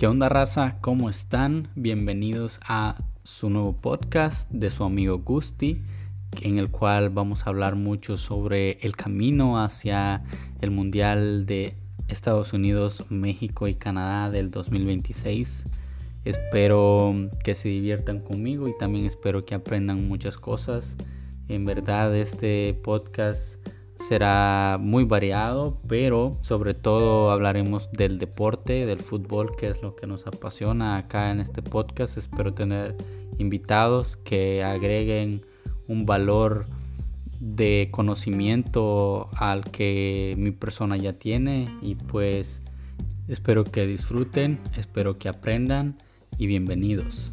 ¿Qué onda raza? ¿Cómo están? Bienvenidos a su nuevo podcast de su amigo Gusti, en el cual vamos a hablar mucho sobre el camino hacia el Mundial de Estados Unidos, México y Canadá del 2026. Espero que se diviertan conmigo y también espero que aprendan muchas cosas. En verdad este podcast será muy variado, pero sobre todo hablaremos del deporte, del fútbol, que es lo que nos apasiona acá en este podcast. Espero tener invitados que agreguen un valor de conocimiento al que mi persona ya tiene y pues espero que disfruten, espero que aprendan y bienvenidos.